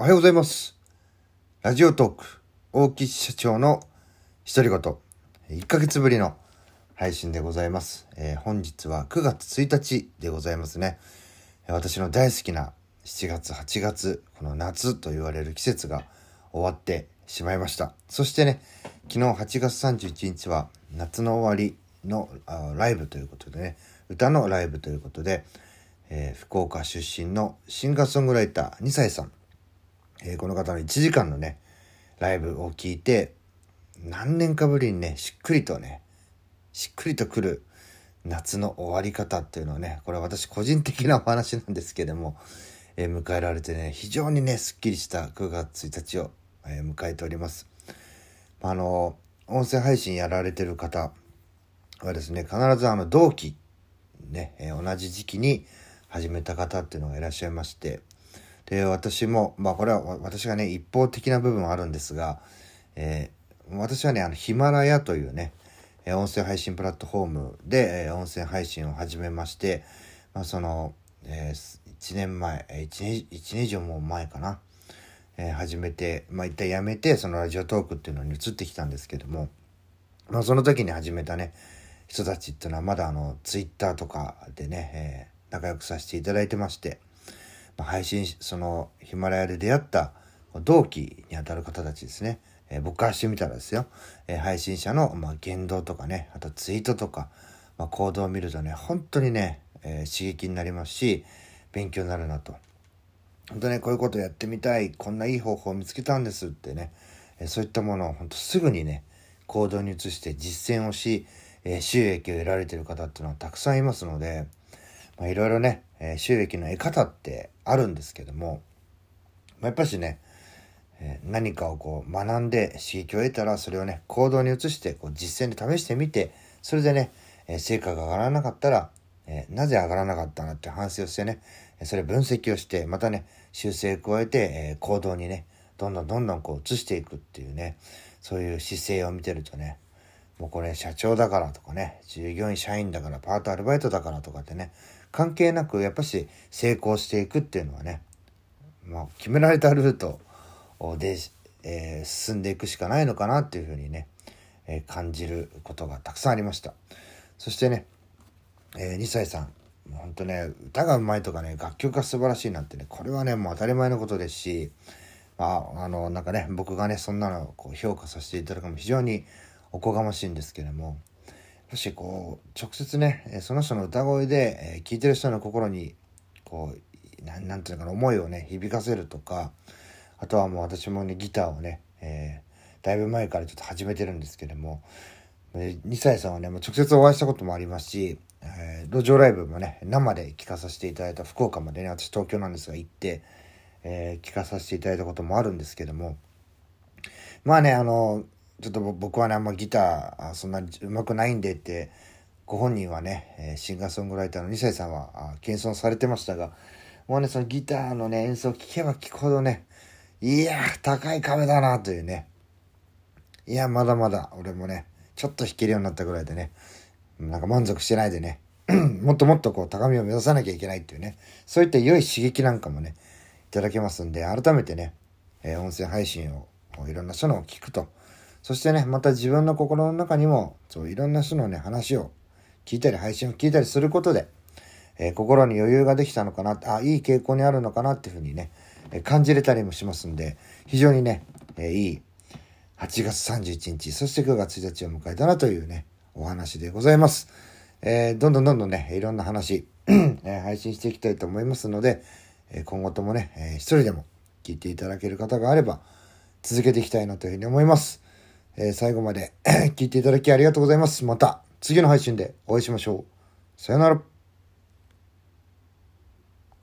おはようございます。ラジオトーク、大木社長の独り言、1ヶ月ぶりの配信でございます。えー本日は9月1日でございますね。私の大好きな7月、8月、この夏と言われる季節が終わってしまいました。そしてね、昨日8月31日は夏の終わりのライブということでね、歌のライブということで、えー福岡出身のシンガーソングライター2歳さん、えーこの方の1時間のねライブを聞いて何年かぶりにねしっくりとねしっくりとくる夏の終わり方っていうのはねこれは私個人的なお話なんですけども、えー迎えられてね非常にねすっきりした9月1日を、えー迎えております。あの音声配信やられてる方はですね必ずあの同期ね、えー同じ時期に始めた方っていうのがいらっしゃいましてで私もまあこれは私がね一方的な部分はあるんですが、えー私はねあのヒマラヤというねえ音声配信プラットフォームで、え音声配信を始めまして、まあ、その、え1年前 1, 年以上も前かな、えー始めて、まあ、一旦やめてそのラジオトークっていうのに移ってきたんですけども、まあ、その時に始めたね人たちっていうのはまだあのツイッターとかでね、え仲良くさせていただいてまして、まあ、配信そのヒマラヤで出会った同期にあたる方たちですね、えー僕からしてみたらですよ、えー配信者の、まあ、言動とかねあとツイートとか、まあ、行動を見るとね本当にね、えー刺激になりますし勉強になるなと。本当ねこういうことやってみたいこんないい方法を見つけたんですってね、えそういったものを本当すぐにね行動に移して実践をし、え収益を得られてる方っていうのはたくさんいますので、まあ、いろいろね、えー収益の得方ってあるんですけども、まあ、やっぱしね、えー何かをこう学んで刺激を得たらそれをね行動に移してこう実践で試してみてそれでね、え成果が上がらなかったら、えなぜ上がらなかったのって反省をしてねそれ分析をしてまたね修正を加えて、え行動にねどんどんどんどんこう移していくっていうねそういう姿勢を見てるとねもうこれ社長だからとかね従業員社員だからパートアルバイトだからとかってね関係なくやっぱし成功していくっていうのはねまあ、決められたルートで、えー進んでいくしかないのかなっていうふうにね、えー感じることがたくさんありました。そしてね、え2歳さん本当ね歌がうまいとかね楽曲が素晴らしいなんてねこれはねもう当たり前のことですしまああのなんかね僕がねそんなのをこう評価させていただくのも非常におこがましいんですけれどももしこう直接ねその人の歌声で、えー聞いてる人の心にこうなんなんていうのかな思いをね響かせるとかあとはもう私もねギターをね、えーだいぶ前からちょっと始めてるんですけれどもえー2歳さんはねもう直接お会いしたこともありますし、えー路上ライブもね生で聴かさせていただいた福岡までね私東京なんですが行って、えー聞かさせていただいたこともあるんですけどもまあねあのちょっと僕はねあんまギターそんなに上手くないんでってご本人はね、シンガーソングライターの2歳さんは謙遜されてましたがもうねそのギターのね演奏を聴けば聴くほどねいや高い壁だなというね。いやまだまだ俺もねちょっと弾けるようになったぐらいでねなんか満足してないでね もっともっとこう高みを目指さなきゃいけないっていうねそういった良い刺激なんかもねいただけますんで改めてね、えー音声配信をいろんな人のを聞くとそしてねまた自分の心の中にもそういろんな人のね話を聞いたり配信を聞いたりすることで、えー心に余裕ができたのかなあいい傾向にあるのかなっていうふうにね、えー感じれたりもしますんで非常にね、えーいい8月31日そして9月1日を迎えたなというねお話でございます、えーどんどんどんどんねいろんな話、えー配信していきたいと思いますので、えー今後ともね、えー一人でも聞いていただける方があれば続けていきたいなというふうに思います、えー最後まで 聞いていただきありがとうございます。また次の配信でお会いしましょう。さよなら。